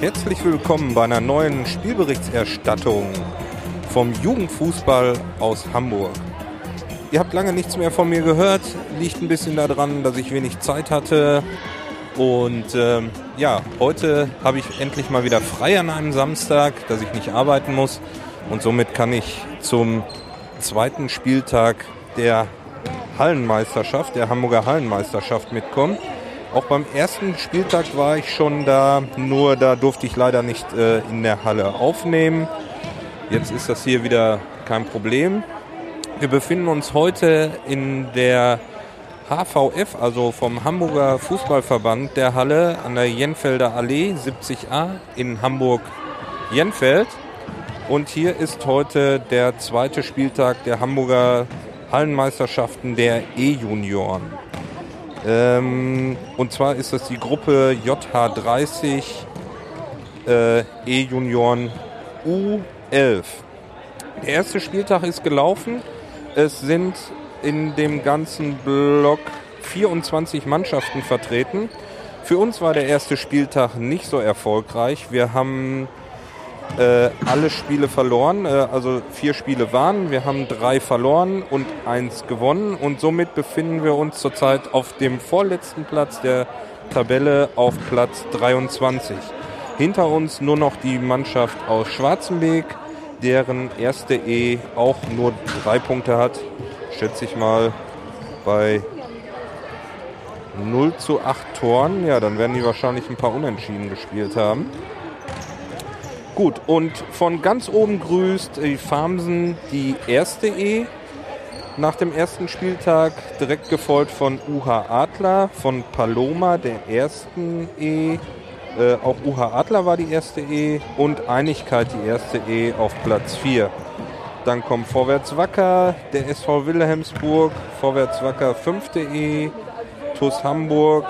Herzlich willkommen bei einer neuen Spielberichterstattung vom Jugendfußball aus Hamburg. Ihr habt lange nichts mehr von mir gehört, liegt ein bisschen daran, dass ich wenig Zeit hatte. Und ähm, ja, heute habe ich endlich mal wieder frei an einem Samstag, dass ich nicht arbeiten muss. Und somit kann ich zum zweiten Spieltag der Hallenmeisterschaft, der Hamburger Hallenmeisterschaft mitkommen. Auch beim ersten Spieltag war ich schon da, nur da durfte ich leider nicht äh, in der Halle aufnehmen. Jetzt ist das hier wieder kein Problem. Wir befinden uns heute in der HVF, also vom Hamburger Fußballverband der Halle an der Jenfelder Allee 70a in Hamburg-Jenfeld. Und hier ist heute der zweite Spieltag der Hamburger Hallenmeisterschaften der E-Junioren. Ähm, und zwar ist das die Gruppe JH30 äh, E-Junioren U11. Der erste Spieltag ist gelaufen. Es sind in dem ganzen Block 24 Mannschaften vertreten. Für uns war der erste Spieltag nicht so erfolgreich. Wir haben äh, alle Spiele verloren. Äh, also vier Spiele waren. Wir haben drei verloren und eins gewonnen. Und somit befinden wir uns zurzeit auf dem vorletzten Platz der Tabelle auf Platz 23. Hinter uns nur noch die Mannschaft aus Schwarzenbeek, deren erste E auch nur drei Punkte hat. Schätze ich mal bei 0 zu 8 Toren. Ja, dann werden die wahrscheinlich ein paar Unentschieden gespielt haben. Gut, und von ganz oben grüßt die Farmsen die erste E nach dem ersten Spieltag, direkt gefolgt von UH Adler, von Paloma der ersten E. Äh, auch UH Adler war die erste E und Einigkeit die erste E auf Platz 4. Dann kommt Vorwärts Wacker, der SV Wilhelmsburg, Vorwärts Wacker fünfte E, TuS Hamburg,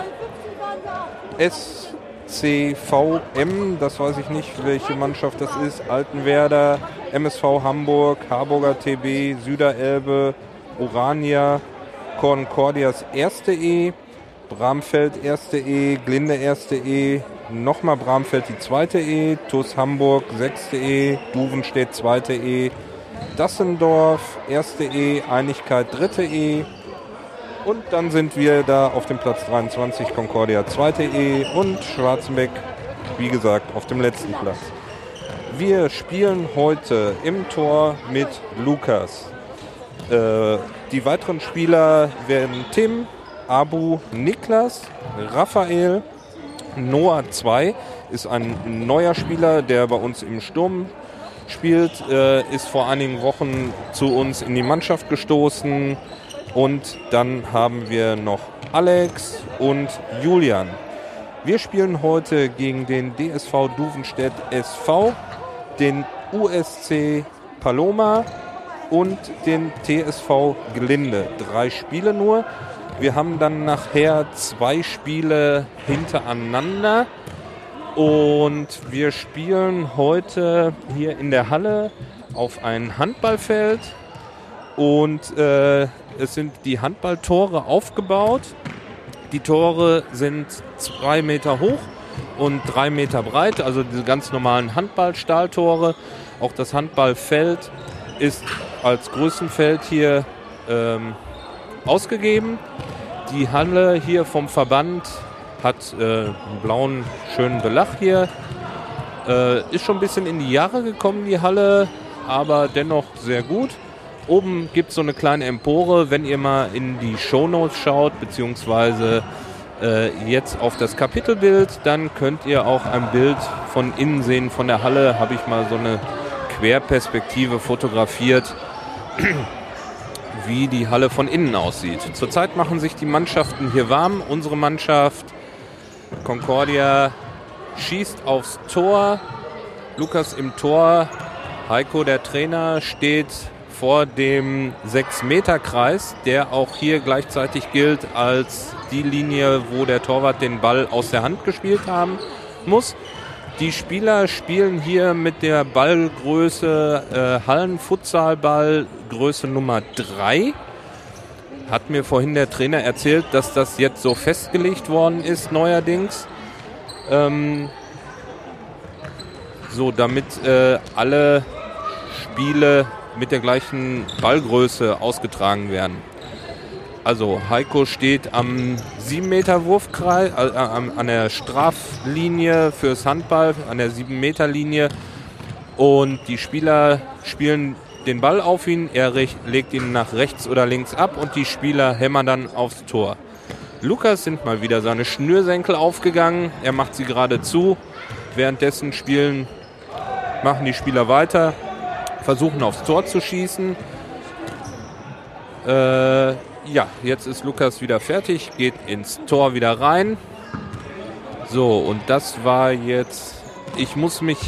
S CVM, das weiß ich nicht, welche Mannschaft das ist, Altenwerder, MSV Hamburg, Harburger TB, Süderelbe, Orania, Concordias erste E, Bramfeld erste E, Glinde erste E, nochmal Bramfeld die zweite E, TuS Hamburg sechste E, Duvenstedt zweite E, Dassendorf erste E, Einigkeit dritte E, und dann sind wir da auf dem Platz 23, Concordia 2.e und Schwarzenbeck, wie gesagt, auf dem letzten Platz. Wir spielen heute im Tor mit Lukas. Äh, die weiteren Spieler werden Tim, Abu, Niklas, Raphael, Noah 2 ist ein neuer Spieler, der bei uns im Sturm spielt, äh, ist vor einigen Wochen zu uns in die Mannschaft gestoßen und dann haben wir noch Alex und Julian. Wir spielen heute gegen den DSV Duvenstedt SV, den USC Paloma und den TSV Glinde. Drei Spiele nur. Wir haben dann nachher zwei Spiele hintereinander. Und wir spielen heute hier in der Halle auf ein Handballfeld. Und äh, es sind die Handballtore aufgebaut. Die Tore sind zwei Meter hoch und drei Meter breit, also diese ganz normalen Handballstahltore. Auch das Handballfeld ist als Größenfeld hier ähm, ausgegeben. Die Halle hier vom Verband hat äh, einen blauen, schönen Belach hier. Äh, ist schon ein bisschen in die Jahre gekommen, die Halle, aber dennoch sehr gut. Oben gibt es so eine kleine Empore, wenn ihr mal in die Shownotes schaut, beziehungsweise äh, jetzt auf das Kapitelbild, dann könnt ihr auch ein Bild von innen sehen. Von der Halle habe ich mal so eine Querperspektive fotografiert, wie die Halle von innen aussieht. Zurzeit machen sich die Mannschaften hier warm. Unsere Mannschaft Concordia schießt aufs Tor. Lukas im Tor. Heiko, der Trainer, steht vor dem 6-Meter-Kreis, der auch hier gleichzeitig gilt als die Linie, wo der Torwart den Ball aus der Hand gespielt haben muss. Die Spieler spielen hier mit der Ballgröße äh, Hallenfutsalball Größe Nummer 3. Hat mir vorhin der Trainer erzählt, dass das jetzt so festgelegt worden ist neuerdings. Ähm, So, damit äh, alle Spiele mit der gleichen Ballgröße ausgetragen werden. Also Heiko steht am 7 Meter Wurfkreis, äh, an der Straflinie fürs Handball, an der 7 Meter Linie. Und die Spieler spielen den Ball auf ihn, er legt ihn nach rechts oder links ab und die Spieler hämmern dann aufs Tor. Lukas sind mal wieder seine Schnürsenkel aufgegangen, er macht sie gerade zu. Währenddessen spielen, machen die Spieler weiter, versuchen aufs Tor zu schießen. Äh, ja, jetzt ist Lukas wieder fertig, geht ins Tor wieder rein. So, und das war jetzt. Ich muss mich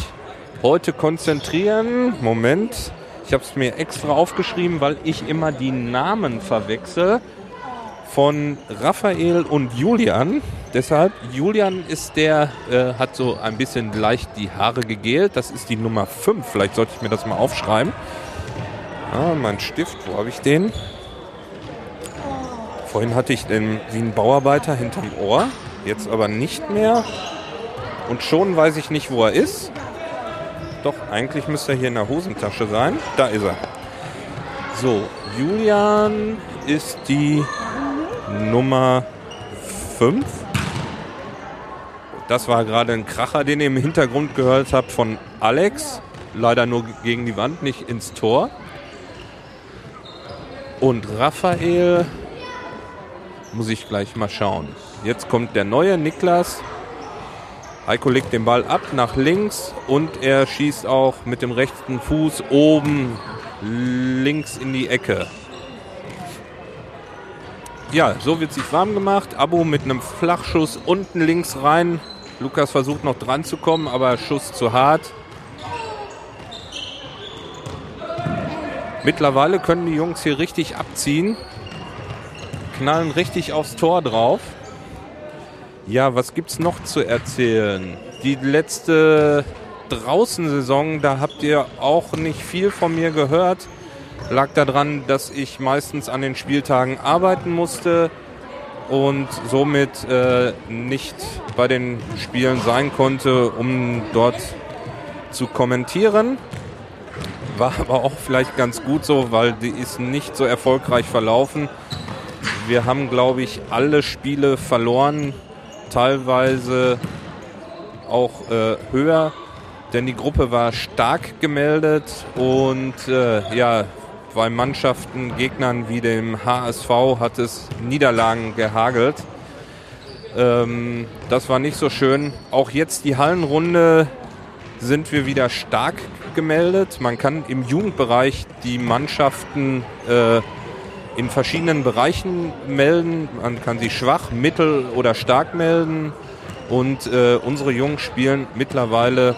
heute konzentrieren. Moment. Ich habe es mir extra aufgeschrieben, weil ich immer die Namen verwechsel von Raphael und Julian. Deshalb, Julian ist der, äh, hat so ein bisschen leicht die Haare gegelt. Das ist die Nummer 5. Vielleicht sollte ich mir das mal aufschreiben. Ah, mein Stift, wo habe ich den? Vorhin hatte ich den wie ein Bauarbeiter hinterm Ohr, jetzt aber nicht mehr. Und schon weiß ich nicht, wo er ist. Doch, eigentlich müsste er hier in der Hosentasche sein. Da ist er. So, Julian ist die Nummer 5. Das war gerade ein Kracher, den ihr im Hintergrund gehört habt von Alex. Leider nur gegen die Wand, nicht ins Tor. Und Raphael muss ich gleich mal schauen. Jetzt kommt der neue Niklas. Heiko legt den Ball ab nach links und er schießt auch mit dem rechten Fuß oben links in die Ecke. Ja, so wird sich warm gemacht. Abo mit einem Flachschuss unten links rein. Lukas versucht noch dran zu kommen, aber Schuss zu hart. Mittlerweile können die Jungs hier richtig abziehen knallen richtig aufs Tor drauf. Ja, was gibt's noch zu erzählen? Die letzte Draußensaison, da habt ihr auch nicht viel von mir gehört. Lag daran, dass ich meistens an den Spieltagen arbeiten musste und somit äh, nicht bei den Spielen sein konnte, um dort zu kommentieren. War aber auch vielleicht ganz gut so, weil die ist nicht so erfolgreich verlaufen. Wir haben, glaube ich, alle Spiele verloren, teilweise auch äh, höher, denn die Gruppe war stark gemeldet und äh, ja, bei Mannschaften, Gegnern wie dem HSV hat es Niederlagen gehagelt. Ähm, das war nicht so schön. Auch jetzt die Hallenrunde sind wir wieder stark gemeldet. Man kann im Jugendbereich die Mannschaften äh, in verschiedenen Bereichen melden. Man kann sie schwach, mittel oder stark melden. Und äh, unsere Jungs spielen mittlerweile,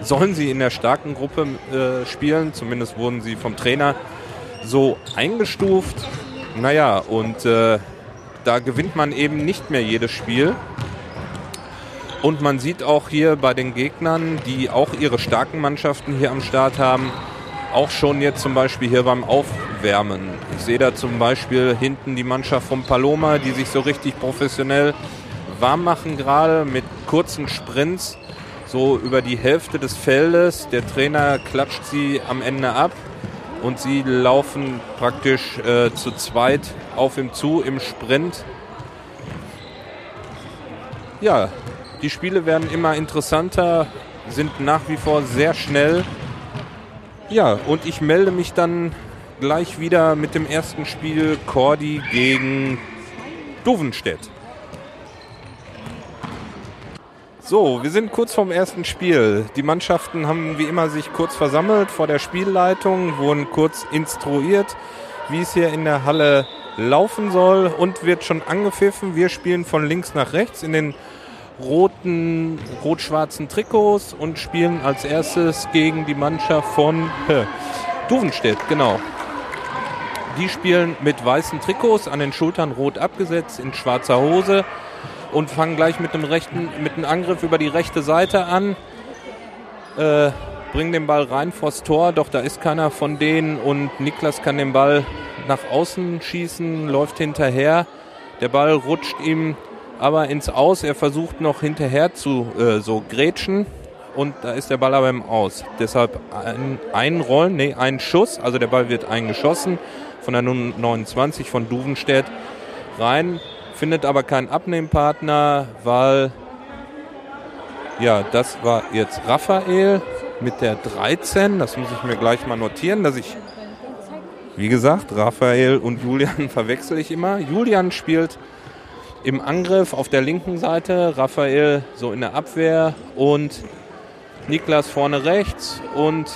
sollen sie in der starken Gruppe äh, spielen. Zumindest wurden sie vom Trainer so eingestuft. Naja, und äh, da gewinnt man eben nicht mehr jedes Spiel. Und man sieht auch hier bei den Gegnern, die auch ihre starken Mannschaften hier am Start haben, auch schon jetzt zum Beispiel hier beim Aufwärmen. Ich sehe da zum Beispiel hinten die Mannschaft von Paloma, die sich so richtig professionell warm machen gerade mit kurzen Sprints so über die Hälfte des Feldes. Der Trainer klatscht sie am Ende ab und sie laufen praktisch äh, zu zweit auf ihm zu im Sprint. Ja, die Spiele werden immer interessanter, sind nach wie vor sehr schnell ja, und ich melde mich dann gleich wieder mit dem ersten Spiel Cordy gegen Dovenstedt. So, wir sind kurz vorm ersten Spiel. Die Mannschaften haben wie immer sich kurz versammelt vor der Spielleitung, wurden kurz instruiert, wie es hier in der Halle laufen soll und wird schon angepfiffen. Wir spielen von links nach rechts in den roten, rot-schwarzen Trikots und spielen als erstes gegen die Mannschaft von Duvenstedt, genau. Die spielen mit weißen Trikots, an den Schultern rot abgesetzt, in schwarzer Hose und fangen gleich mit einem, rechten, mit einem Angriff über die rechte Seite an. Äh, bringen den Ball rein vors Tor, doch da ist keiner von denen und Niklas kann den Ball nach außen schießen, läuft hinterher. Der Ball rutscht ihm aber ins Aus. Er versucht noch hinterher zu äh, so grätschen und da ist der Ball aber im Aus. Deshalb ein, ein nee, ein Schuss, also der Ball wird eingeschossen von der 29 von Duvenstedt rein, findet aber keinen Abnehmpartner, weil ja, das war jetzt Raphael mit der 13. Das muss ich mir gleich mal notieren, dass ich, wie gesagt, Raphael und Julian verwechsel ich immer. Julian spielt im Angriff auf der linken Seite, Raphael so in der Abwehr und Niklas vorne rechts und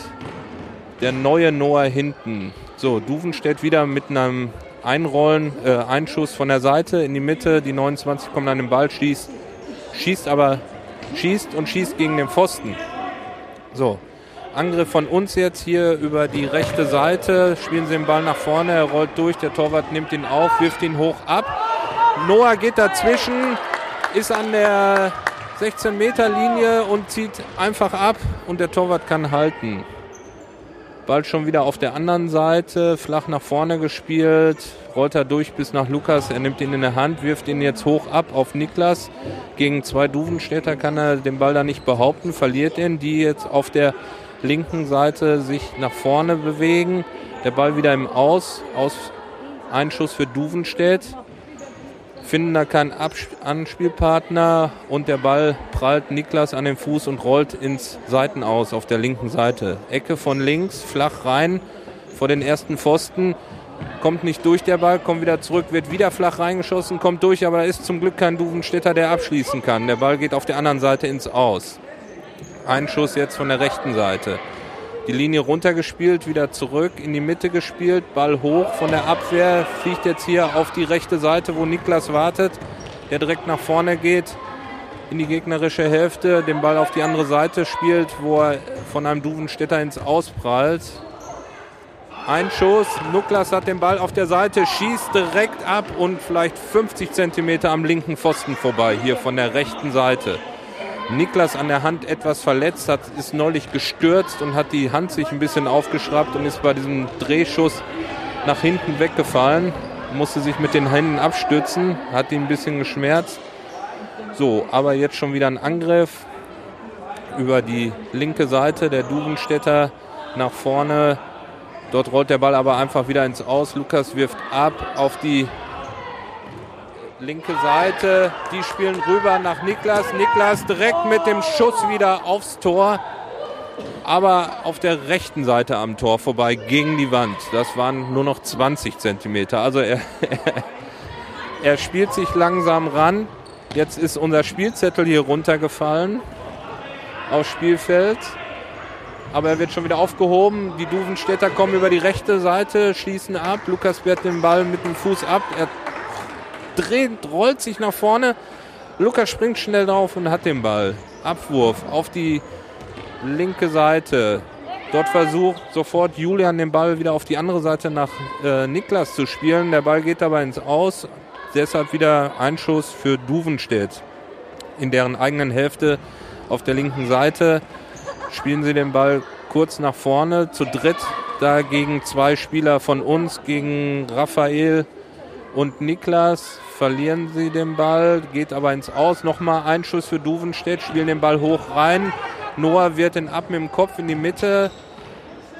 der neue Noah hinten. So, Duvenstedt wieder mit einem Einrollen, äh, Einschuss von der Seite in die Mitte. Die 29 kommt an den Ball, schießt, schießt aber, schießt und schießt gegen den Pfosten. So, Angriff von uns jetzt hier über die rechte Seite. Spielen sie den Ball nach vorne, er rollt durch, der Torwart nimmt ihn auf, wirft ihn hoch ab. Noah geht dazwischen, ist an der 16-Meter-Linie und zieht einfach ab und der Torwart kann halten. Ball schon wieder auf der anderen Seite, flach nach vorne gespielt, rollt er durch bis nach Lukas. Er nimmt ihn in der Hand, wirft ihn jetzt hoch ab auf Niklas. Gegen zwei Duvenstädter kann er den Ball da nicht behaupten, verliert ihn, die jetzt auf der linken Seite sich nach vorne bewegen. Der Ball wieder im Aus, aus Einschuss für Duvenstedt finden da keinen Anspielpartner und der Ball prallt Niklas an den Fuß und rollt ins Seitenaus auf der linken Seite. Ecke von links, flach rein vor den ersten Pfosten. Kommt nicht durch der Ball, kommt wieder zurück, wird wieder flach reingeschossen, kommt durch, aber da ist zum Glück kein Duvenstädter, der abschließen kann. Der Ball geht auf der anderen Seite ins Aus. Ein Schuss jetzt von der rechten Seite die Linie runtergespielt, wieder zurück in die Mitte gespielt, Ball hoch von der Abwehr, fliegt jetzt hier auf die rechte Seite, wo Niklas wartet, der direkt nach vorne geht in die gegnerische Hälfte, den Ball auf die andere Seite spielt, wo er von einem Duvenstädter ins Ausprallt. Ein Schuss, Niklas hat den Ball auf der Seite, schießt direkt ab und vielleicht 50 Zentimeter am linken Pfosten vorbei, hier von der rechten Seite. Niklas an der Hand etwas verletzt, hat, ist neulich gestürzt und hat die Hand sich ein bisschen aufgeschraubt und ist bei diesem Drehschuss nach hinten weggefallen, musste sich mit den Händen abstützen, hat ihn ein bisschen geschmerzt. So, aber jetzt schon wieder ein Angriff über die linke Seite der Duvenstädter nach vorne. Dort rollt der Ball aber einfach wieder ins Aus. Lukas wirft ab auf die linke Seite. Die spielen rüber nach Niklas. Niklas direkt mit dem Schuss wieder aufs Tor. Aber auf der rechten Seite am Tor vorbei gegen die Wand. Das waren nur noch 20 Zentimeter. Also er, er spielt sich langsam ran. Jetzt ist unser Spielzettel hier runtergefallen aufs Spielfeld. Aber er wird schon wieder aufgehoben. Die Duvenstädter kommen über die rechte Seite, schließen ab. Lukas wehrt den Ball mit dem Fuß ab. Er dreht, rollt sich nach vorne. Lukas springt schnell drauf und hat den Ball. Abwurf auf die linke Seite. Dort versucht sofort Julian den Ball wieder auf die andere Seite nach äh, Niklas zu spielen. Der Ball geht dabei ins Aus. Deshalb wieder Einschuss für Duvenstedt. In deren eigenen Hälfte auf der linken Seite spielen sie den Ball kurz nach vorne. Zu dritt da gegen zwei Spieler von uns, gegen Raphael und Niklas verlieren sie den Ball, geht aber ins Aus. Nochmal ein Schuss für Duvenstedt, spielen den Ball hoch rein. Noah wird den ab mit dem Kopf in die Mitte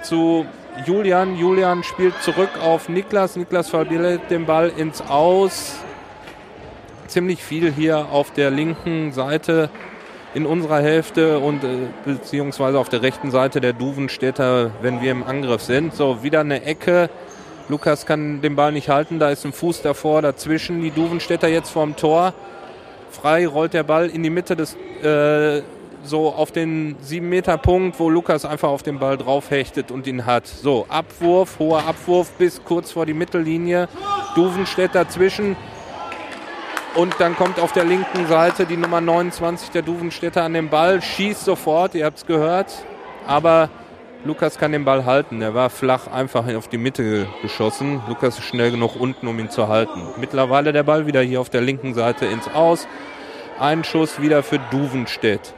zu Julian. Julian spielt zurück auf Niklas. Niklas verliert den Ball ins Aus. Ziemlich viel hier auf der linken Seite in unserer Hälfte und äh, beziehungsweise auf der rechten Seite der Duvenstädter, wenn wir im Angriff sind. So, wieder eine Ecke Lukas kann den Ball nicht halten, da ist ein Fuß davor, dazwischen. Die Duvenstädter jetzt vorm Tor. Frei rollt der Ball in die Mitte des, äh, so auf den 7-Meter-Punkt, wo Lukas einfach auf den Ball draufhechtet und ihn hat. So, Abwurf, hoher Abwurf bis kurz vor die Mittellinie. Duvenstedt dazwischen. Und dann kommt auf der linken Seite die Nummer 29 der Duvenstädter an den Ball, schießt sofort, ihr habt es gehört. Aber Lukas kann den Ball halten. Er war flach einfach auf die Mitte geschossen. Lukas ist schnell genug unten, um ihn zu halten. Mittlerweile der Ball wieder hier auf der linken Seite ins Aus. Ein Schuss wieder für Duvenstedt.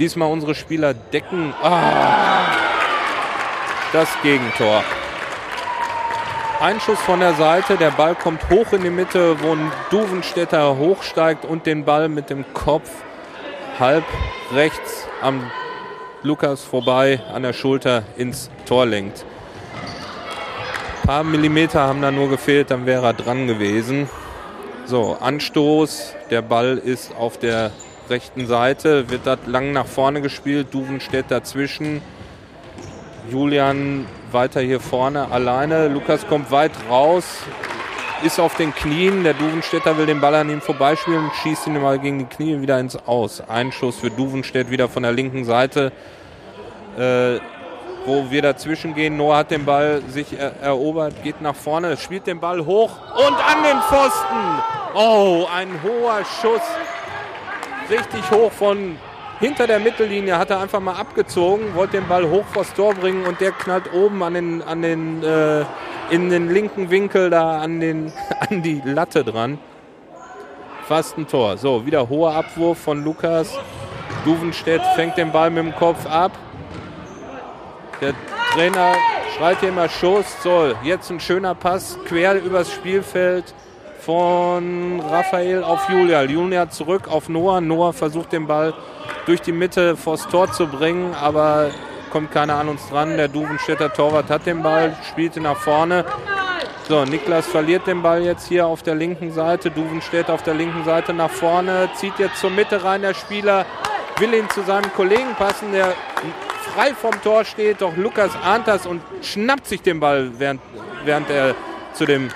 Diesmal unsere Spieler decken. Ah, das Gegentor. Ein Schuss von der Seite, der Ball kommt hoch in die Mitte, wo ein Duvenstädter hochsteigt und den Ball mit dem Kopf halb rechts am Lukas vorbei an der Schulter ins Tor lenkt. Ein paar Millimeter haben da nur gefehlt, dann wäre er dran gewesen. So, Anstoß, der Ball ist auf der rechten Seite, wird das lang nach vorne gespielt, Duvenstedt dazwischen. Julian weiter hier vorne alleine. Lukas kommt weit raus, ist auf den Knien. Der Duvenstädter will den Ball an ihm vorbeispielen und schießt ihn mal gegen die Knie wieder ins Aus. Einschuss für Duvenstedt wieder von der linken Seite, äh, wo wir dazwischen gehen. Noah hat den Ball sich er erobert, geht nach vorne, spielt den Ball hoch und an den Pfosten. Oh, ein hoher Schuss. Richtig hoch von hinter der Mittellinie hat er einfach mal abgezogen, wollte den Ball hoch vors Tor bringen und der knallt oben an den, an den, äh, in den linken Winkel da an, den, an die Latte dran. Fast ein Tor. So, wieder hoher Abwurf von Lukas. Duvenstedt fängt den Ball mit dem Kopf ab. Der Trainer schreit hier immer Schuss. So, jetzt ein schöner Pass quer übers Spielfeld von Raphael auf Julia. Julia zurück auf Noah. Noah versucht den Ball durch die Mitte vors Tor zu bringen, aber kommt keiner an uns dran. Der Duvenstädter Torwart hat den Ball, spielt ihn nach vorne. So, Niklas verliert den Ball jetzt hier auf der linken Seite. Duvenstedt auf der linken Seite nach vorne, zieht jetzt zur Mitte rein. Der Spieler will ihn zu seinem Kollegen passen, der frei vom Tor steht. Doch Lukas ahnt das und schnappt sich den Ball, während, während er zu dem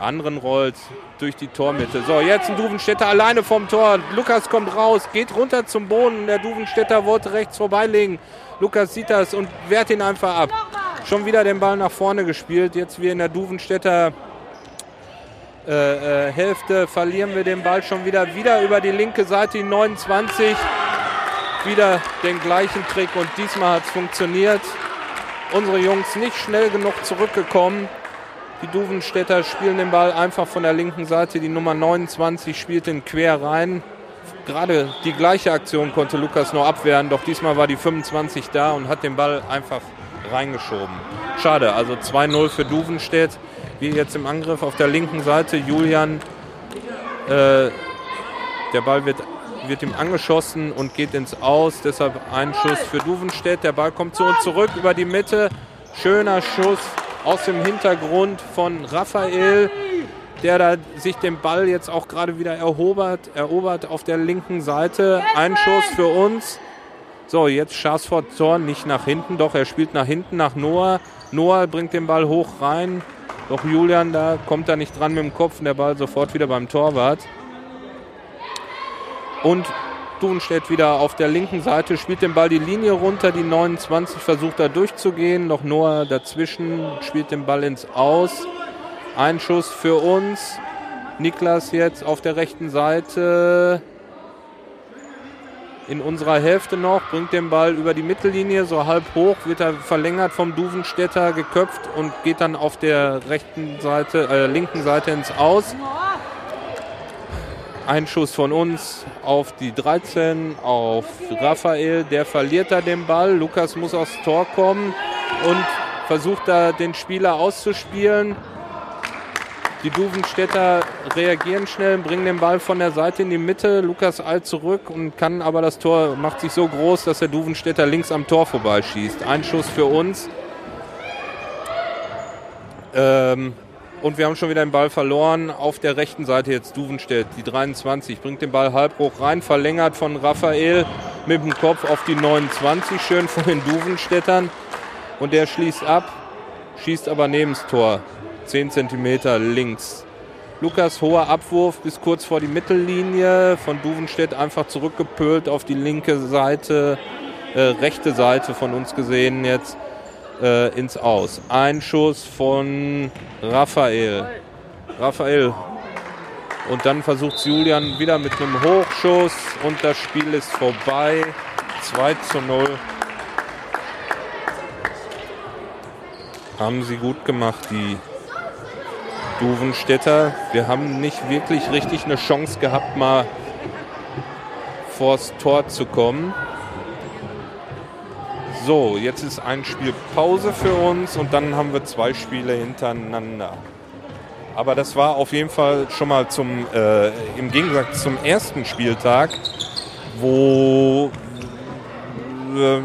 anderen rollt durch die Tormitte. So, jetzt ein Duvenstädter alleine vom Tor. Lukas kommt raus, geht runter zum Boden. Der Duvenstädter wollte rechts vorbeilegen. Lukas sieht das und wehrt ihn einfach ab. Schon wieder den Ball nach vorne gespielt. Jetzt wie in der Duvenstädter äh, äh, Hälfte verlieren wir den Ball schon wieder. Wieder über die linke Seite, die 29. Wieder den gleichen Trick und diesmal hat es funktioniert. Unsere Jungs nicht schnell genug zurückgekommen. Die Duvenstädter spielen den Ball einfach von der linken Seite. Die Nummer 29 spielt den quer rein. Gerade die gleiche Aktion konnte Lukas noch abwehren, doch diesmal war die 25 da und hat den Ball einfach reingeschoben. Schade, also 2-0 für Duvenstedt. Wir jetzt im Angriff auf der linken Seite. Julian, äh, der Ball wird, wird ihm angeschossen und geht ins Aus. Deshalb ein Schuss für Duvenstedt. Der Ball kommt zu uns zurück über die Mitte. Schöner Schuss aus dem Hintergrund von Raphael, der da sich den Ball jetzt auch gerade wieder erobert, erobert auf der linken Seite. Ein Schuss für uns. So, jetzt Schaas vor Tor, nicht nach hinten, doch er spielt nach hinten, nach Noah. Noah bringt den Ball hoch rein. Doch Julian, da kommt er nicht dran mit dem Kopf und der Ball sofort wieder beim Torwart. Und Duvenstedt wieder auf der linken Seite, spielt den Ball die Linie runter, die 29 versucht da durchzugehen, noch Noah dazwischen, spielt den Ball ins Aus. Ein Schuss für uns. Niklas jetzt auf der rechten Seite in unserer Hälfte noch, bringt den Ball über die Mittellinie, so halb hoch, wird er verlängert vom Duvenstädter, geköpft und geht dann auf der rechten Seite, äh, linken Seite ins Aus. Ein Schuss von uns auf die 13, auf Raphael. Der verliert da den Ball. Lukas muss aufs Tor kommen und versucht da den Spieler auszuspielen. Die Duvenstädter reagieren schnell, bringen den Ball von der Seite in die Mitte. Lukas eilt zurück und kann aber das Tor macht sich so groß, dass der Duvenstädter links am Tor vorbeischießt. Ein Schuss für uns. Ähm, und wir haben schon wieder den Ball verloren. Auf der rechten Seite jetzt Duvenstedt, die 23, bringt den Ball halb hoch rein, verlängert von Raphael mit dem Kopf auf die 29, schön von den Duvenstädtern. Und der schließt ab, schießt aber neben das Tor, 10 cm links. Lukas hoher Abwurf bis kurz vor die Mittellinie, von Duvenstedt einfach zurückgepölt auf die linke Seite, äh, rechte Seite von uns gesehen jetzt äh, ins Aus. Ein Schuss von Raphael. Raphael. Und dann versucht Julian wieder mit einem Hochschuss und das Spiel ist vorbei. 2 zu 0. Haben sie gut gemacht, die Duvenstädter. Wir haben nicht wirklich richtig eine Chance gehabt, mal vors Tor zu kommen. So, jetzt ist ein Spiel Pause für uns und dann haben wir zwei Spiele hintereinander. Aber das war auf jeden Fall schon mal zum, äh, im Gegensatz zum ersten Spieltag, wo äh,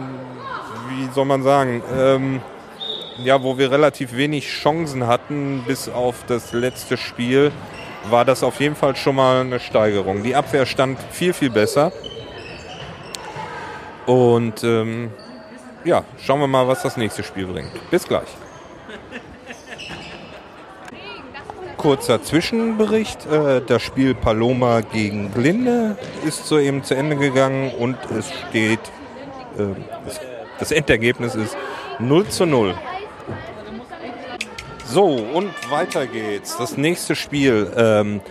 soll man sagen, ähm, ja, wo wir relativ wenig Chancen hatten, bis auf das letzte Spiel, war das auf jeden Fall schon mal eine Steigerung. Die Abwehr stand viel, viel besser. Und ähm, ja, schauen wir mal, was das nächste Spiel bringt. Bis gleich. Kurzer Zwischenbericht. Äh, das Spiel Paloma gegen Glinde ist soeben zu Ende gegangen und es steht, äh, das Endergebnis ist 0 zu 0. So, und weiter geht's. Das nächste Spiel. Ähm,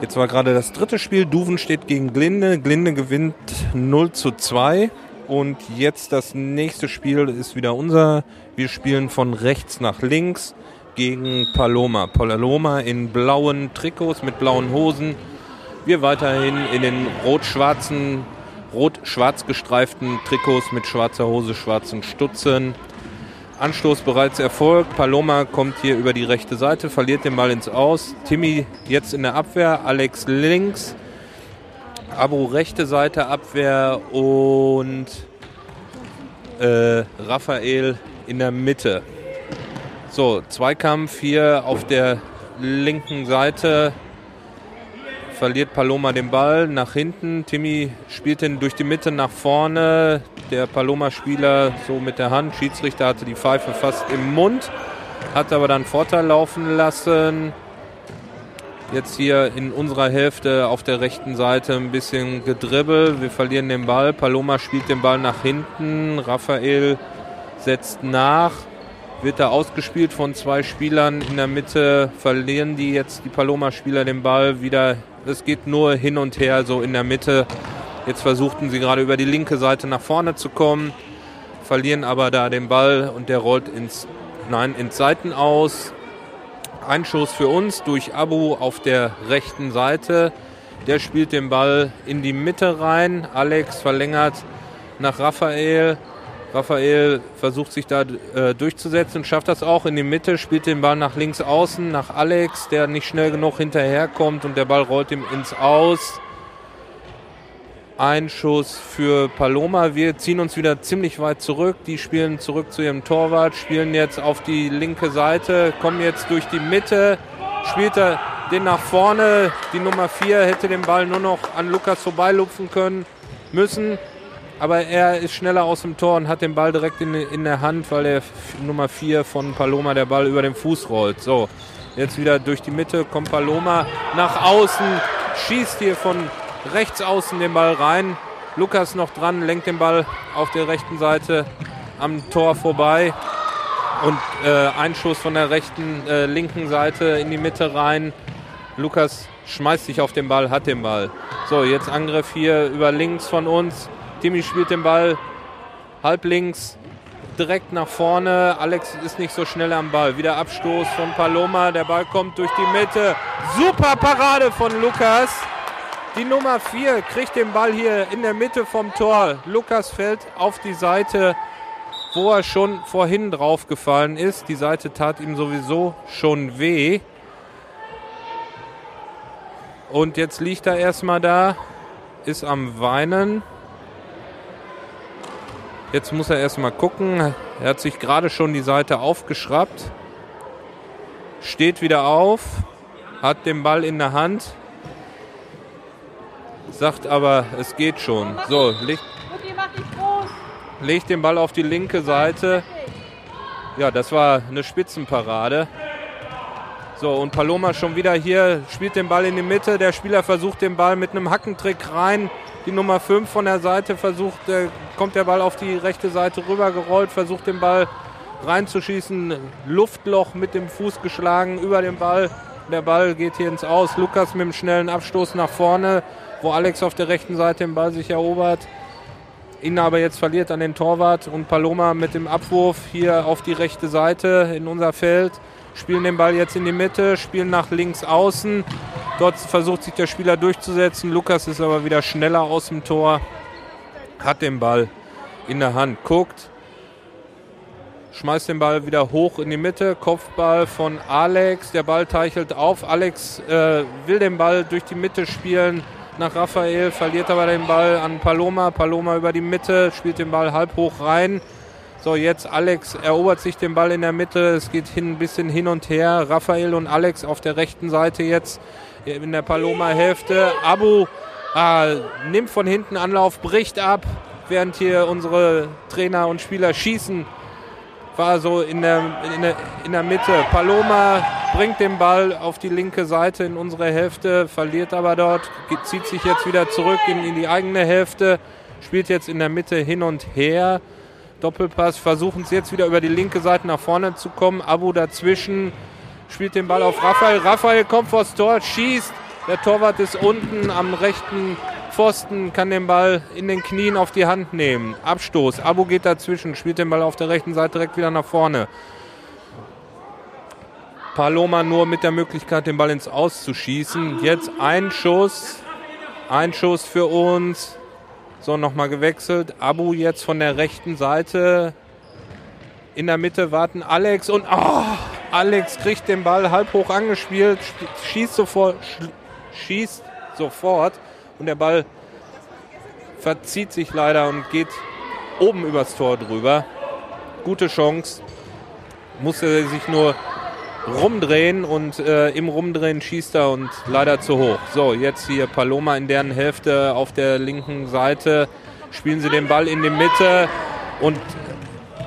jetzt war gerade das dritte Spiel. Duven steht gegen Glinde. Glinde gewinnt 0 zu 2. Und jetzt das nächste Spiel ist wieder unser. Wir spielen von rechts nach links gegen Paloma. Paloma in blauen Trikots mit blauen Hosen. Wir weiterhin in den rot-schwarzen, rot-schwarz gestreiften Trikots mit schwarzer Hose, schwarzen Stutzen. Anstoß bereits erfolgt. Paloma kommt hier über die rechte Seite, verliert den Ball ins Aus. Timmy jetzt in der Abwehr, Alex links. Abu rechte Seite Abwehr und äh, Raphael in der Mitte. So, Zweikampf hier auf der linken Seite. Verliert Paloma den Ball nach hinten. Timmy spielt ihn durch die Mitte nach vorne der Paloma-Spieler so mit der Hand. Schiedsrichter hatte die Pfeife fast im Mund, hat aber dann Vorteil laufen lassen. Jetzt hier in unserer Hälfte auf der rechten Seite ein bisschen gedribbelt. Wir verlieren den Ball. Paloma spielt den Ball nach hinten. Raphael setzt nach. Wird da ausgespielt von zwei Spielern in der Mitte. Verlieren die jetzt die Paloma-Spieler den Ball wieder. Es geht nur hin und her so in der Mitte. Jetzt versuchten sie gerade über die linke Seite nach vorne zu kommen, verlieren aber da den Ball und der rollt ins, nein, ins Seiten aus. Ein Schuss für uns durch Abu auf der rechten Seite. Der spielt den Ball in die Mitte rein. Alex verlängert nach Raphael. Raphael versucht sich da äh, durchzusetzen, schafft das auch in die Mitte, spielt den Ball nach links außen, nach Alex, der nicht schnell genug hinterherkommt und der Ball rollt ihm ins Aus. Einschuss für Paloma. Wir ziehen uns wieder ziemlich weit zurück. Die spielen zurück zu ihrem Torwart, spielen jetzt auf die linke Seite, kommen jetzt durch die Mitte, spielt er den nach vorne. Die Nummer 4 hätte den Ball nur noch an Lukas vorbeilupfen können müssen. Aber er ist schneller aus dem Tor und hat den Ball direkt in, in der Hand, weil der Nummer 4 von Paloma der Ball über den Fuß rollt. So, jetzt wieder durch die Mitte kommt Paloma nach außen, schießt hier von rechts außen den Ball rein. Lukas noch dran, lenkt den Ball auf der rechten Seite am Tor vorbei. Und äh, ein Schuss von der rechten, äh, linken Seite in die Mitte rein. Lukas schmeißt sich auf den Ball, hat den Ball. So, jetzt Angriff hier über links von uns. Timmy spielt den Ball halb links, direkt nach vorne. Alex ist nicht so schnell am Ball. Wieder Abstoß von Paloma. Der Ball kommt durch die Mitte. Super Parade von Lukas. Die Nummer 4 kriegt den Ball hier in der Mitte vom Tor. Lukas fällt auf die Seite, wo er schon vorhin drauf gefallen ist. Die Seite tat ihm sowieso schon weh. Und jetzt liegt er erstmal da, ist am Weinen. Jetzt muss er erstmal gucken. Er hat sich gerade schon die Seite aufgeschraubt. Steht wieder auf, hat den Ball in der Hand sagt aber, es geht schon. So, legt, legt den Ball auf die linke Seite. Ja, das war eine Spitzenparade. So, und Paloma schon wieder hier, spielt den Ball in die Mitte. Der Spieler versucht den Ball mit einem Hackentrick rein. Die Nummer 5 von der Seite versucht, äh, kommt der Ball auf die rechte Seite rübergerollt, versucht den Ball reinzuschießen. Luftloch mit dem Fuß geschlagen über den Ball. Der Ball geht hier ins Aus. Lukas mit dem schnellen Abstoß nach vorne wo Alex auf der rechten Seite den Ball sich erobert. Ihn aber jetzt verliert an den Torwart und Paloma mit dem Abwurf hier auf die rechte Seite in unser Feld. Spielen den Ball jetzt in die Mitte, spielen nach links außen. Dort versucht sich der Spieler durchzusetzen. Lukas ist aber wieder schneller aus dem Tor. Hat den Ball in der Hand, guckt, schmeißt den Ball wieder hoch in die Mitte. Kopfball von Alex. Der Ball teichelt auf. Alex äh, will den Ball durch die Mitte spielen nach Raphael, verliert aber den Ball an Paloma. Paloma über die Mitte, spielt den Ball halb hoch rein. So, jetzt Alex erobert sich den Ball in der Mitte. Es geht hin, ein bisschen hin und her. Raphael und Alex auf der rechten Seite jetzt in der Paloma-Hälfte. Abu ah, nimmt von hinten Anlauf, bricht ab, während hier unsere Trainer und Spieler schießen. War so in der, in der, in der Mitte. Paloma bringt den Ball auf die linke Seite in unsere Hälfte, verliert aber dort, zieht sich jetzt wieder zurück in, in die eigene Hälfte, spielt jetzt in der Mitte hin und her. Doppelpass, versuchen es jetzt wieder über die linke Seite nach vorne zu kommen. Abu dazwischen, spielt den Ball auf Raphael. Raphael kommt vors Tor, schießt. Der Torwart ist unten am rechten Pfosten, kann den Ball in den Knien auf die Hand nehmen. Abstoß. Abu geht dazwischen, spielt den Ball auf der rechten Seite direkt wieder nach vorne. Paloma nur mit der Möglichkeit, den Ball ins Aus zu schießen. Jetzt ein Schuss. Ein Schuss für uns. So, nochmal gewechselt. Abu jetzt von der rechten Seite. In der Mitte warten Alex und oh, Alex kriegt den Ball halb hoch angespielt, schießt sofort, schießt sofort und der Ball verzieht sich leider und geht oben übers Tor drüber. Gute Chance. Musste sich nur rumdrehen und äh, im Rumdrehen schießt er und leider zu hoch. So, jetzt hier Paloma in deren Hälfte auf der linken Seite. Spielen sie den Ball in die Mitte und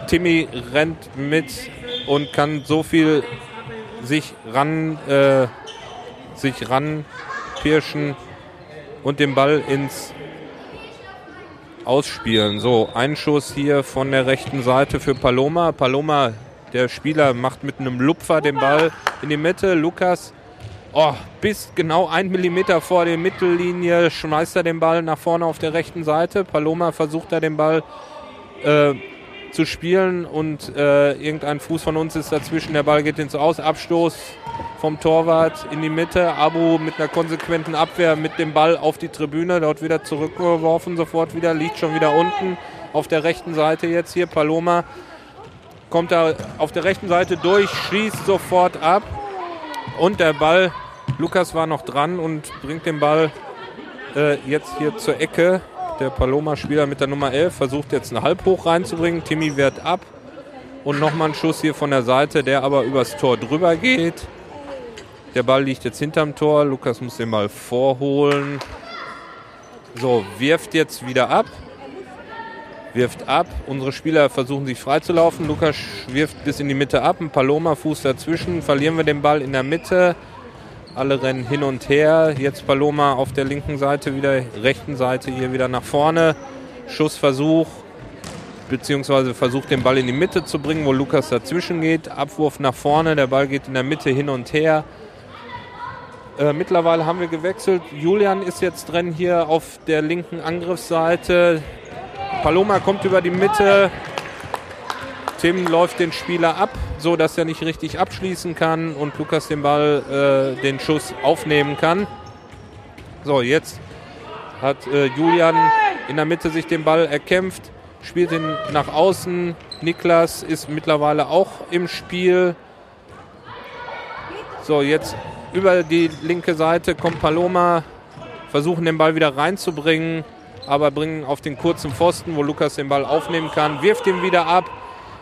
Timmy rennt mit und kann so viel sich ran, äh, sich ranpirschen und den Ball ins Ausspielen. So, ein Schuss hier von der rechten Seite für Paloma. Paloma der Spieler macht mit einem Lupfer den Ball in die Mitte. Lukas oh, bis genau ein Millimeter vor der Mittellinie schmeißt er den Ball nach vorne auf der rechten Seite. Paloma versucht da den Ball äh, zu spielen und äh, irgendein Fuß von uns ist dazwischen. Der Ball geht ins Aus. Abstoß vom Torwart in die Mitte. Abu mit einer konsequenten Abwehr mit dem Ball auf die Tribüne. Dort wieder zurückgeworfen, sofort wieder. Liegt schon wieder unten auf der rechten Seite jetzt hier. Paloma kommt er auf der rechten Seite durch, schießt sofort ab. Und der Ball, Lukas war noch dran und bringt den Ball äh, jetzt hier zur Ecke. Der Paloma-Spieler mit der Nummer 11 versucht jetzt einen Halbhoch reinzubringen. Timmy wehrt ab. Und nochmal ein Schuss hier von der Seite, der aber übers Tor drüber geht. Der Ball liegt jetzt hinterm Tor. Lukas muss den Ball vorholen. So, wirft jetzt wieder ab wirft ab. Unsere Spieler versuchen sich freizulaufen. Lukas wirft bis in die Mitte ab. Ein Paloma Fuß dazwischen. Verlieren wir den Ball in der Mitte. Alle rennen hin und her. Jetzt Paloma auf der linken Seite wieder, rechten Seite hier wieder nach vorne. Schussversuch, beziehungsweise versucht den Ball in die Mitte zu bringen, wo Lukas dazwischen geht. Abwurf nach vorne, der Ball geht in der Mitte hin und her. Äh, mittlerweile haben wir gewechselt. Julian ist jetzt drin hier auf der linken Angriffsseite. Paloma kommt über die Mitte. Tim läuft den Spieler ab, so dass er nicht richtig abschließen kann und Lukas den Ball, äh, den Schuss aufnehmen kann. So, jetzt hat äh, Julian in der Mitte sich den Ball erkämpft, spielt ihn nach außen. Niklas ist mittlerweile auch im Spiel. So, jetzt über die linke Seite kommt Paloma, versuchen den Ball wieder reinzubringen aber bringen auf den kurzen Pfosten, wo Lukas den Ball aufnehmen kann, wirft ihn wieder ab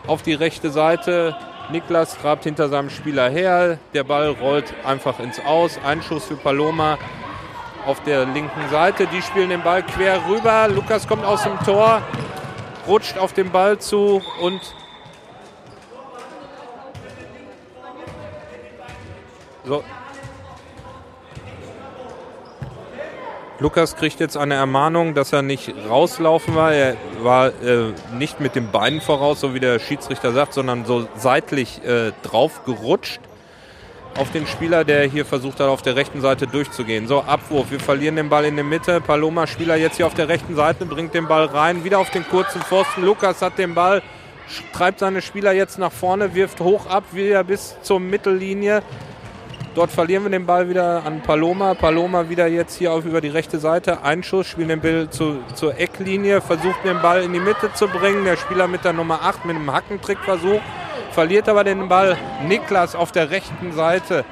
auf die rechte Seite. Niklas grabt hinter seinem Spieler her. Der Ball rollt einfach ins Aus. Einschuss für Paloma auf der linken Seite. Die spielen den Ball quer rüber. Lukas kommt aus dem Tor, rutscht auf den Ball zu und so, Lukas kriegt jetzt eine Ermahnung, dass er nicht rauslaufen war. Er war äh, nicht mit den Beinen voraus, so wie der Schiedsrichter sagt, sondern so seitlich äh, drauf gerutscht auf den Spieler, der hier versucht hat, auf der rechten Seite durchzugehen. So, Abwurf. Wir verlieren den Ball in der Mitte. Paloma, Spieler jetzt hier auf der rechten Seite, bringt den Ball rein. Wieder auf den kurzen Pfosten. Lukas hat den Ball, treibt seine Spieler jetzt nach vorne, wirft hoch ab, wieder bis zur Mittellinie. Dort verlieren wir den Ball wieder an Paloma. Paloma wieder jetzt hier auf über die rechte Seite. Einschuss, spielen den Ball zu, zur Ecklinie, versucht den Ball in die Mitte zu bringen. Der Spieler mit der Nummer 8 mit einem Hackentrickversuch verliert aber den Ball. Niklas auf der rechten Seite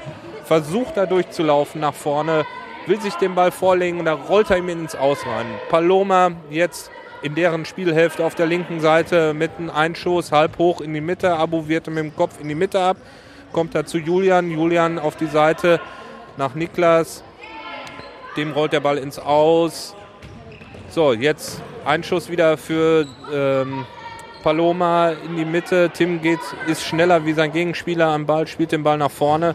versucht da durchzulaufen nach vorne, will sich den Ball vorlegen und da rollt er ihm ins Aus rein. Paloma jetzt in deren Spielhälfte auf der linken Seite mit einem Einschuss halb hoch in die Mitte. Abu wird mit dem Kopf in die Mitte ab. Kommt da zu Julian. Julian auf die Seite nach Niklas. Dem rollt der Ball ins Aus. So, jetzt Einschuss wieder für ähm, Paloma in die Mitte. Tim geht, ist schneller wie sein Gegenspieler am Ball, spielt den Ball nach vorne.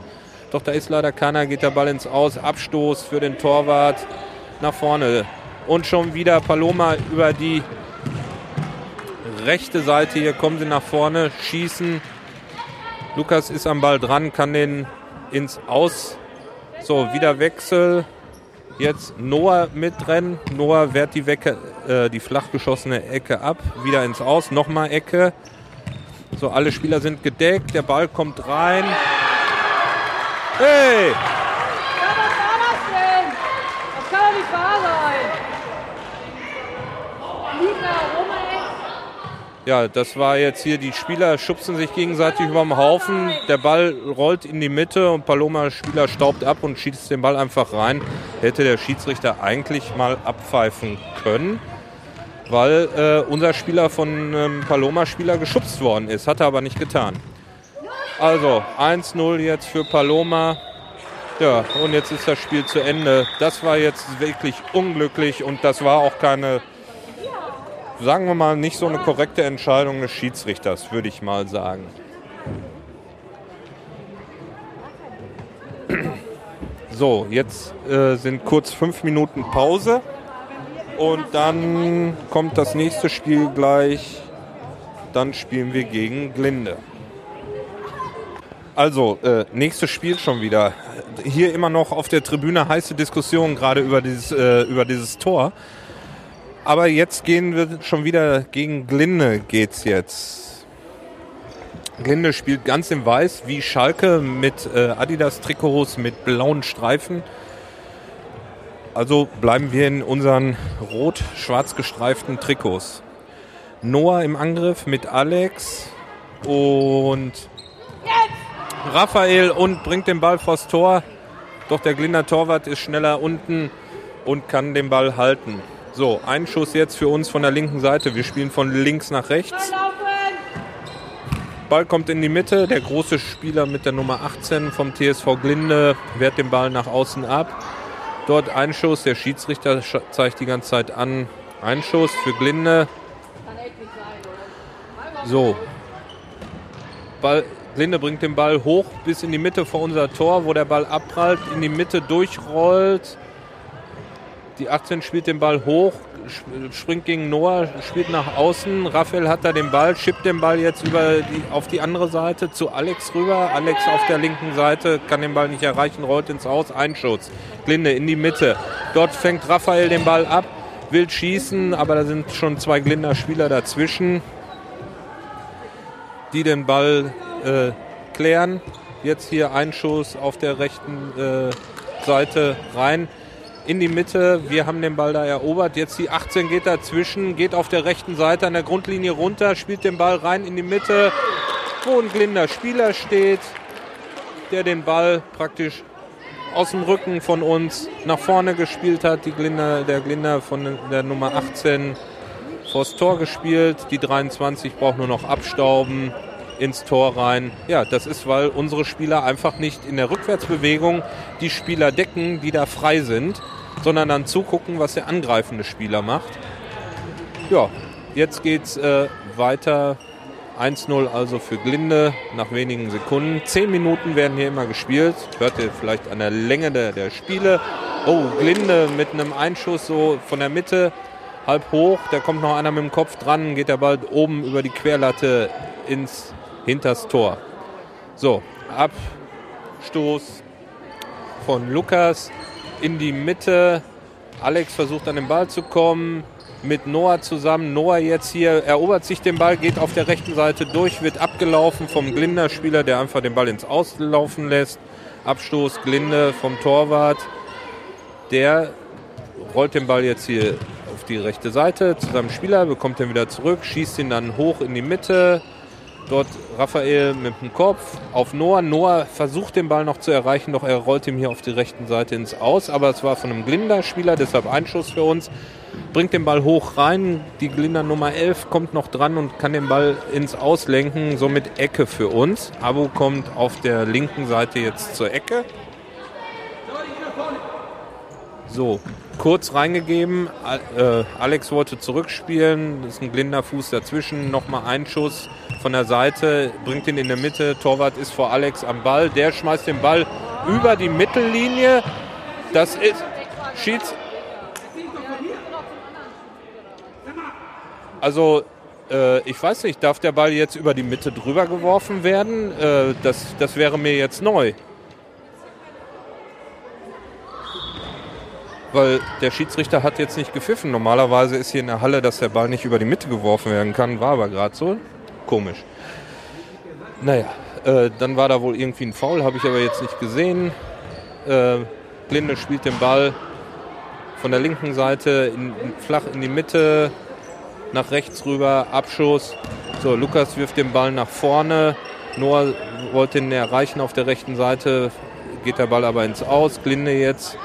Doch da ist leider keiner, geht der Ball ins Aus. Abstoß für den Torwart nach vorne. Und schon wieder Paloma über die rechte Seite. Hier kommen sie nach vorne, schießen. Lukas ist am Ball dran, kann den ins Aus. So, wieder Wechsel. Jetzt Noah mitrennen. Noah wehrt die, Wecke, äh, die flach Ecke ab. Wieder ins Aus. Nochmal Ecke. So, alle Spieler sind gedeckt. Der Ball kommt rein. Hey! Ja, was war das denn? Das kann doch nicht wahr sein. Liegt da rum, ey. Ja, das war jetzt hier, die Spieler schubsen sich gegenseitig über den Haufen. Der Ball rollt in die Mitte und Paloma-Spieler staubt ab und schießt den Ball einfach rein. Hätte der Schiedsrichter eigentlich mal abpfeifen können, weil äh, unser Spieler von einem Paloma-Spieler geschubst worden ist. Hat er aber nicht getan. Also 1-0 jetzt für Paloma. Ja, und jetzt ist das Spiel zu Ende. Das war jetzt wirklich unglücklich und das war auch keine, sagen wir mal, nicht so eine korrekte Entscheidung des Schiedsrichters, würde ich mal sagen. So, jetzt äh, sind kurz fünf Minuten Pause und dann kommt das nächste Spiel gleich. Dann spielen wir gegen Glinde. Also, äh, nächstes Spiel schon wieder. Hier immer noch auf der Tribüne heiße Diskussion gerade über dieses, äh, über dieses Tor. Aber jetzt gehen wir schon wieder gegen Glinde geht's jetzt. Glinde spielt ganz in weiß wie Schalke mit äh, Adidas Trikots mit blauen Streifen. Also bleiben wir in unseren rot-schwarz gestreiften Trikots. Noah im Angriff mit Alex und Raphael und bringt den Ball vors Tor. Doch der Glinder Torwart ist schneller unten und kann den Ball halten. So, ein Schuss jetzt für uns von der linken Seite. Wir spielen von links nach rechts. Ball kommt in die Mitte. Der große Spieler mit der Nummer 18 vom TSV Glinde wehrt den Ball nach außen ab. Dort Einschuss. Der Schiedsrichter sch- zeigt die ganze Zeit an. Einschuss für Glinde. So. Ball, Glinde bringt den Ball hoch bis in die Mitte vor unser Tor, wo der Ball abprallt, in die Mitte durchrollt. Die 18 spielt den Ball hoch, sp- springt gegen Noah, spielt nach außen. Raphael hat da den Ball, schippt den Ball jetzt über die, auf die andere Seite zu Alex rüber. Alex auf der linken Seite kann den Ball nicht erreichen, rollt ins Aus. Einschuss. Glinde in die Mitte. Dort fängt Raphael den Ball ab, will schießen, aber da sind schon zwei Glinder Spieler dazwischen die den Ball äh, klären. Jetzt hier Einschuss auf der rechten äh, Seite rein in die Mitte. Wir haben den Ball da erobert. Jetzt die 18 geht dazwischen, geht auf der rechten Seite an der Grundlinie runter, spielt den Ball rein in die Mitte, wo ein blinder Spieler steht, der den Ball praktisch aus dem Rücken von uns nach vorne gespielt hat. Die Glinder, der Glinder von der Nummer 18 vors Tor gespielt. Die 23 braucht nur noch abstauben ins Tor rein. Ja, das ist, weil unsere Spieler einfach nicht in der Rückwärtsbewegung die Spieler decken, die da frei sind, sondern dann zugucken, was der angreifende Spieler macht. Ja, jetzt geht's äh, weiter. 1-0 also für Glinde nach wenigen Sekunden. Zehn Minuten werden hier immer gespielt. Hört ihr vielleicht an der Länge der, der Spiele. Oh, Glinde mit einem Einschuss so von der Mitte halb hoch. Da kommt noch einer mit dem Kopf dran, geht der Ball oben über die Querlatte ins hinters Tor. So, Abstoß von Lukas in die Mitte. Alex versucht an den Ball zu kommen mit Noah zusammen. Noah jetzt hier erobert sich den Ball, geht auf der rechten Seite durch, wird abgelaufen vom Glinder-Spieler, der einfach den Ball ins Auslaufen lässt. Abstoß Glinde vom Torwart. Der rollt den Ball jetzt hier auf die rechte Seite zu seinem Spieler, bekommt ihn wieder zurück, schießt ihn dann hoch in die Mitte. Dort Raphael mit dem Kopf auf Noah. Noah versucht den Ball noch zu erreichen, doch er rollt ihm hier auf die rechten Seite ins Aus. Aber es war von einem Glinder-Spieler, deshalb Einschuss für uns. Bringt den Ball hoch rein. Die Glinder Nummer 11 kommt noch dran und kann den Ball ins Aus lenken. Somit Ecke für uns. Abu kommt auf der linken Seite jetzt zur Ecke. So, kurz reingegeben. Äh, Alex wollte zurückspielen. Das ist ein blinder Fuß dazwischen. Nochmal ein Schuss von der Seite, bringt ihn in der Mitte. Torwart ist vor Alex am Ball. Der schmeißt den Ball über die Mittellinie. Das ist Schieds. Also, äh, ich weiß nicht, darf der Ball jetzt über die Mitte drüber geworfen werden? Äh, das, das wäre mir jetzt neu. weil der Schiedsrichter hat jetzt nicht gepfiffen. Normalerweise ist hier in der Halle, dass der Ball nicht über die Mitte geworfen werden kann. War aber gerade so. Komisch. Naja, äh, dann war da wohl irgendwie ein Foul, habe ich aber jetzt nicht gesehen. Äh, Blinde spielt den Ball von der linken Seite in, in, flach in die Mitte, nach rechts rüber, Abschuss. So, Lukas wirft den Ball nach vorne. Noah wollte ihn erreichen auf der rechten Seite, geht der Ball aber ins Aus. Glinde jetzt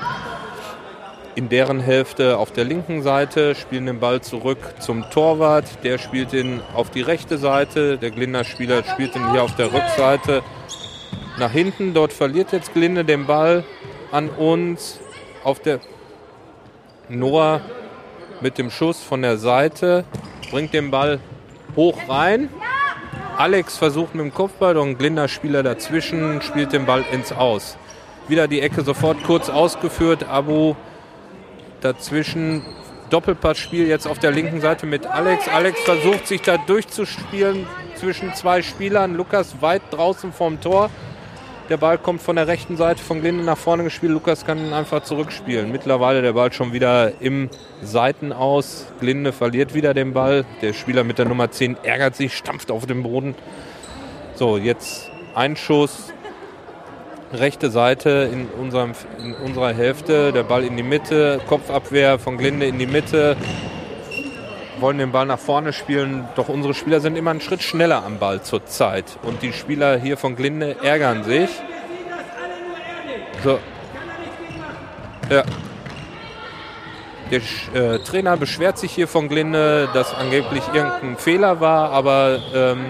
in deren Hälfte auf der linken Seite, spielen den Ball zurück zum Torwart. Der spielt ihn auf die rechte Seite. Der Glinder Spieler spielt ihn hier auf der Rückseite nach hinten. Dort verliert jetzt Glinde den Ball an uns. Auf der Noah mit dem Schuss von der Seite bringt den Ball hoch rein. Alex versucht mit dem Kopfball und Glinder Spieler dazwischen spielt den Ball ins Aus. Wieder die Ecke sofort kurz ausgeführt. Abu dazwischen. Doppelpassspiel jetzt auf der linken Seite mit Alex. Alex versucht sich da durchzuspielen zwischen zwei Spielern. Lukas weit draußen vorm Tor. Der Ball kommt von der rechten Seite von Glinde nach vorne gespielt. Lukas kann ihn einfach zurückspielen. Mittlerweile der Ball schon wieder im Seitenaus. Glinde verliert wieder den Ball. Der Spieler mit der Nummer 10 ärgert sich, stampft auf den Boden. So, jetzt ein Schuss rechte Seite in, unserem, in unserer Hälfte, der Ball in die Mitte, Kopfabwehr von Glinde in die Mitte, wollen den Ball nach vorne spielen, doch unsere Spieler sind immer einen Schritt schneller am Ball zurzeit und die Spieler hier von Glinde ärgern sich. So. Ja. Der äh, Trainer beschwert sich hier von Glinde, dass angeblich irgendein Fehler war, aber ähm,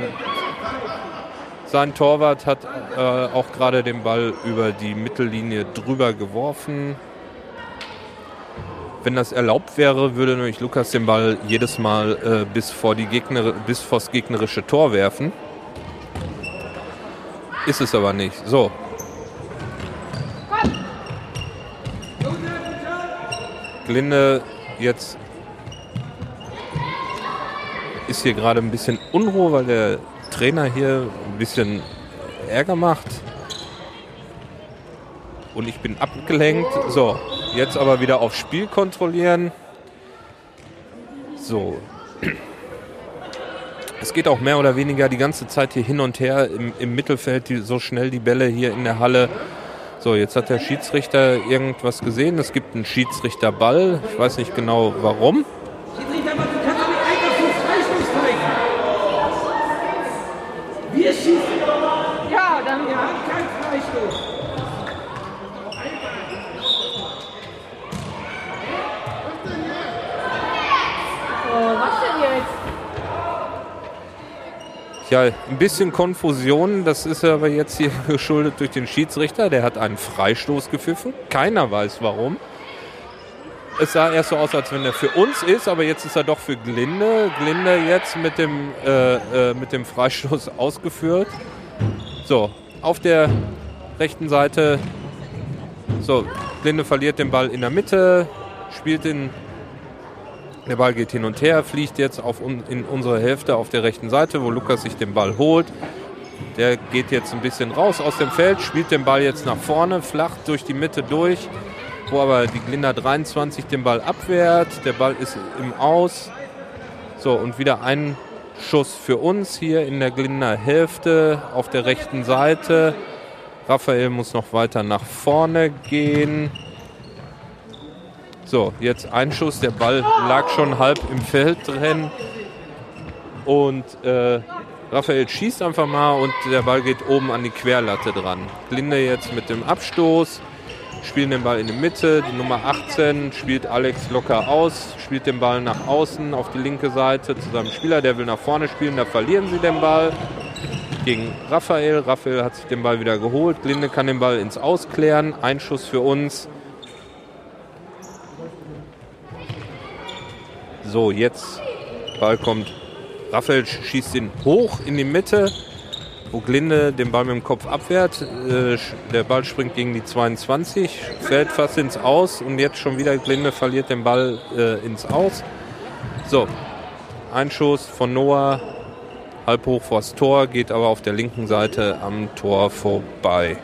sein Torwart hat äh, auch gerade den Ball über die Mittellinie drüber geworfen. Wenn das erlaubt wäre, würde nämlich Lukas den Ball jedes Mal äh, bis vor die Gegner, bis vors gegnerische Tor werfen. Ist es aber nicht. So. Glinde jetzt ist hier gerade ein bisschen Unruhe, weil der Trainer hier ein bisschen Ärger macht. Und ich bin abgelenkt. So, jetzt aber wieder aufs Spiel kontrollieren. So. Es geht auch mehr oder weniger die ganze Zeit hier hin und her im, im Mittelfeld, die, so schnell die Bälle hier in der Halle. So, jetzt hat der Schiedsrichter irgendwas gesehen. Es gibt einen Schiedsrichterball. Ich weiß nicht genau warum. Ja, ein bisschen Konfusion, das ist aber jetzt hier geschuldet durch den Schiedsrichter. Der hat einen Freistoß gepfiffen. Keiner weiß warum. Es sah erst so aus, als wenn er für uns ist, aber jetzt ist er doch für Glinde. Glinde jetzt mit dem, äh, äh, mit dem Freistoß ausgeführt. So, auf der rechten Seite. So, Glinde verliert den Ball in der Mitte, spielt den der Ball geht hin und her, fliegt jetzt auf in unsere Hälfte auf der rechten Seite, wo Lukas sich den Ball holt. Der geht jetzt ein bisschen raus aus dem Feld, spielt den Ball jetzt nach vorne, flach durch die Mitte durch, wo aber die Glinda 23 den Ball abwehrt. Der Ball ist im Aus. So, und wieder ein Schuss für uns hier in der Glinda Hälfte auf der rechten Seite. Raphael muss noch weiter nach vorne gehen. So, jetzt ein Schuss. Der Ball lag schon halb im Feld drin. Und äh, Raphael schießt einfach mal und der Ball geht oben an die Querlatte dran. Glinde jetzt mit dem Abstoß, spielen den Ball in die Mitte. Die Nummer 18 spielt Alex locker aus, spielt den Ball nach außen auf die linke Seite zu seinem Spieler, der will nach vorne spielen, da verlieren sie den Ball gegen Raphael. Raphael hat sich den Ball wieder geholt. Glinde kann den Ball ins Ausklären. Einschuss für uns. So, jetzt Ball kommt. Raphael schießt ihn hoch in die Mitte, wo Glinde den Ball mit dem Kopf abwehrt. Äh, der Ball springt gegen die 22, fällt fast ins Aus und jetzt schon wieder Glinde verliert den Ball äh, ins Aus. So, Einschuss von Noah, halb hoch vors Tor, geht aber auf der linken Seite am Tor vorbei.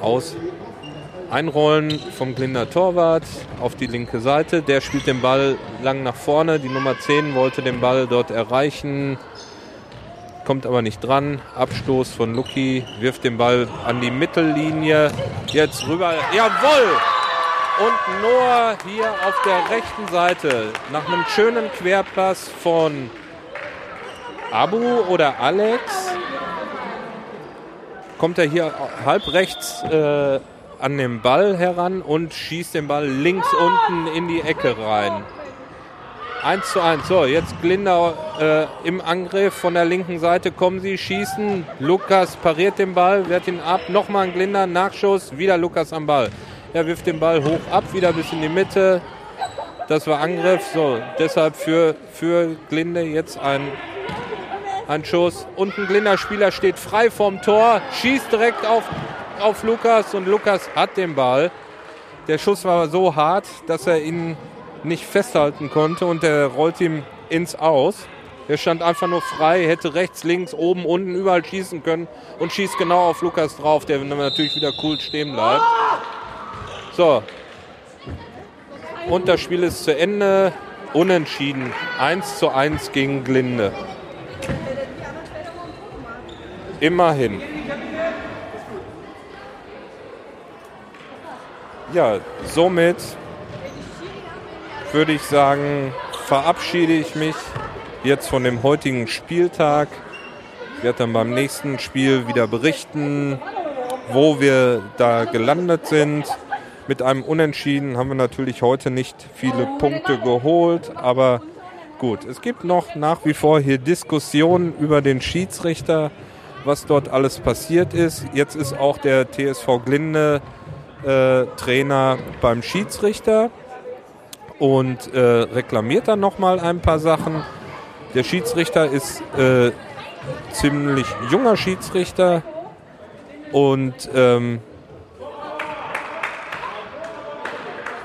Aus. Einrollen vom Glinder Torwart auf die linke Seite. Der spielt den Ball lang nach vorne. Die Nummer 10 wollte den Ball dort erreichen, kommt aber nicht dran. Abstoß von Lucky, wirft den Ball an die Mittellinie. Jetzt rüber. Jawohl! Und Noah hier auf der rechten Seite nach einem schönen Querpass von Abu oder Alex kommt er hier halb rechts äh, an den Ball heran und schießt den Ball links unten in die Ecke rein. 1 zu 1. So, jetzt Glindau äh, im Angriff von der linken Seite kommen sie, schießen. Lukas pariert den Ball, wehrt ihn ab. Nochmal ein Glinder, Nachschuss, wieder Lukas am Ball. Er wirft den Ball hoch ab, wieder bis in die Mitte. Das war Angriff. So, deshalb für, für Glinde jetzt ein, ein Schuss. Und ein Glinder-Spieler steht frei vom Tor, schießt direkt auf, auf Lukas und Lukas hat den Ball. Der Schuss war so hart, dass er ihn nicht festhalten konnte und der rollt ihm ins Aus. Er stand einfach nur frei, hätte rechts, links, oben, unten überall schießen können und schießt genau auf Lukas drauf, der natürlich wieder cool stehen bleibt. So. Und das Spiel ist zu Ende. Unentschieden. 1 zu 1 gegen Glinde. Immerhin. Ja, somit würde ich sagen, verabschiede ich mich jetzt von dem heutigen Spieltag. Ich werde dann beim nächsten Spiel wieder berichten, wo wir da gelandet sind. Mit einem Unentschieden haben wir natürlich heute nicht viele Punkte geholt, aber gut, es gibt noch nach wie vor hier Diskussionen über den Schiedsrichter, was dort alles passiert ist. Jetzt ist auch der TSV Glinde äh, Trainer beim Schiedsrichter und äh, reklamiert dann nochmal ein paar Sachen. Der Schiedsrichter ist äh, ziemlich junger Schiedsrichter und ähm,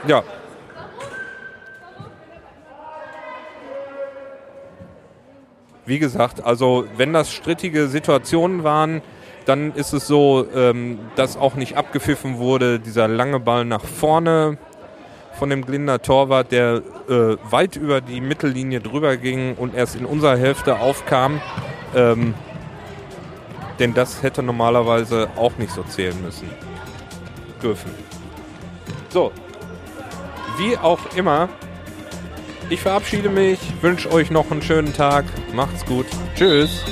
Ja. Wie gesagt, also wenn das strittige Situationen waren, dann ist es so, ähm, dass auch nicht abgepfiffen wurde, dieser lange Ball nach vorne von dem Glinder Torwart, der äh, weit über die Mittellinie drüber ging und erst in unserer Hälfte aufkam. Ähm, denn das hätte normalerweise auch nicht so zählen müssen. Dürfen. So, wie auch immer, ich verabschiede mich, wünsche euch noch einen schönen Tag. Macht's gut. Tschüss.